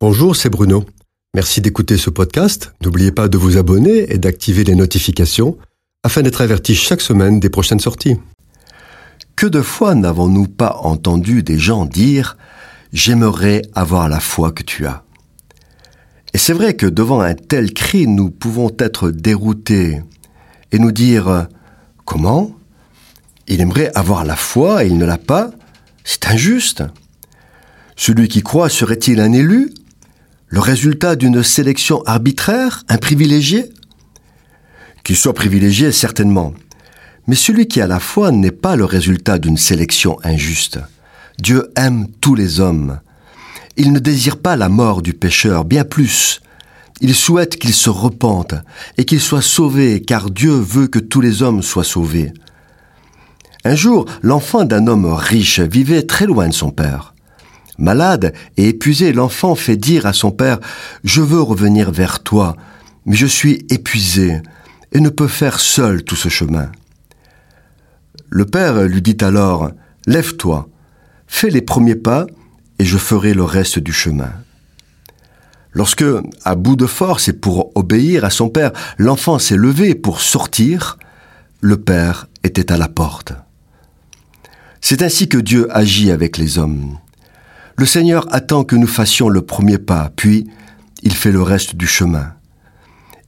Bonjour, c'est Bruno. Merci d'écouter ce podcast. N'oubliez pas de vous abonner et d'activer les notifications afin d'être averti chaque semaine des prochaines sorties. Que de fois n'avons-nous pas entendu des gens dire ⁇ J'aimerais avoir la foi que tu as ⁇ Et c'est vrai que devant un tel cri, nous pouvons être déroutés et nous dire ⁇ Comment? Il aimerait avoir la foi et il ne l'a pas C'est injuste. Celui qui croit serait-il un élu? Le résultat d'une sélection arbitraire, un privilégié Qu'il soit privilégié, certainement. Mais celui qui a la foi n'est pas le résultat d'une sélection injuste. Dieu aime tous les hommes. Il ne désire pas la mort du pécheur, bien plus. Il souhaite qu'il se repente et qu'il soit sauvé, car Dieu veut que tous les hommes soient sauvés. Un jour, l'enfant d'un homme riche vivait très loin de son père. Malade et épuisé, l'enfant fait dire à son père Je veux revenir vers toi, mais je suis épuisé et ne peux faire seul tout ce chemin. Le père lui dit alors Lève-toi, fais les premiers pas, et je ferai le reste du chemin. Lorsque, à bout de force et pour obéir à son père, l'enfant s'est levé pour sortir, le père était à la porte. C'est ainsi que Dieu agit avec les hommes. Le Seigneur attend que nous fassions le premier pas, puis il fait le reste du chemin.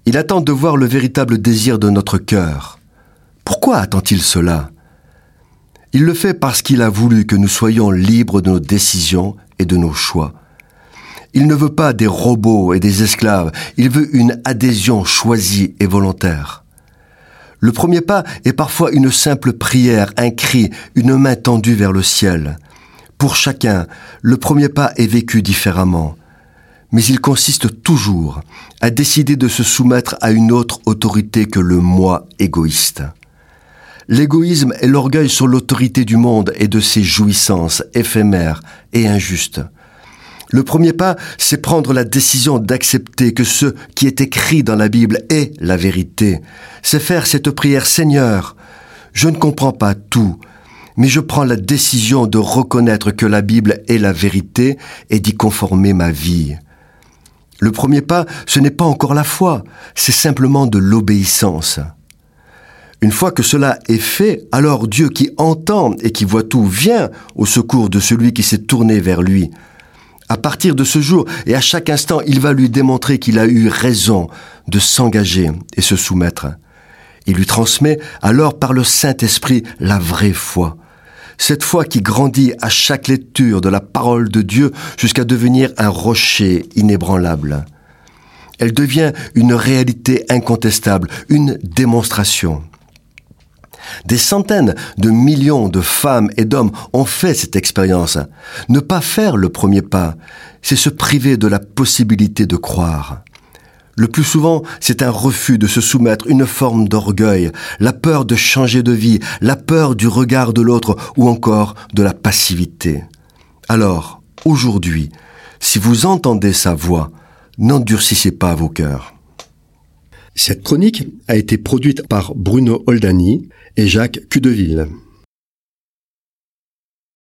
Il attend de voir le véritable désir de notre cœur. Pourquoi attend-il cela? Il le fait parce qu'il a voulu que nous soyons libres de nos décisions et de nos choix. Il ne veut pas des robots et des esclaves, il veut une adhésion choisie et volontaire. Le premier pas est parfois une simple prière, un cri, une main tendue vers le ciel. Pour chacun, le premier pas est vécu différemment, mais il consiste toujours à décider de se soumettre à une autre autorité que le moi égoïste. L'égoïsme est l'orgueil sur l'autorité du monde et de ses jouissances éphémères et injustes. Le premier pas, c'est prendre la décision d'accepter que ce qui est écrit dans la Bible est la vérité. C'est faire cette prière Seigneur, je ne comprends pas tout, mais je prends la décision de reconnaître que la Bible est la vérité et d'y conformer ma vie. Le premier pas, ce n'est pas encore la foi, c'est simplement de l'obéissance. Une fois que cela est fait, alors Dieu qui entend et qui voit tout vient au secours de celui qui s'est tourné vers lui. À partir de ce jour et à chaque instant, il va lui démontrer qu'il a eu raison de s'engager et se soumettre. Il lui transmet alors par le Saint-Esprit la vraie foi cette foi qui grandit à chaque lecture de la parole de Dieu jusqu'à devenir un rocher inébranlable. Elle devient une réalité incontestable, une démonstration. Des centaines de millions de femmes et d'hommes ont fait cette expérience. Ne pas faire le premier pas, c'est se priver de la possibilité de croire. Le plus souvent, c'est un refus de se soumettre, une forme d'orgueil, la peur de changer de vie, la peur du regard de l'autre ou encore de la passivité. Alors, aujourd'hui, si vous entendez sa voix, n'endurcissez pas vos cœurs. Cette chronique a été produite par Bruno Oldani et Jacques Cudeville.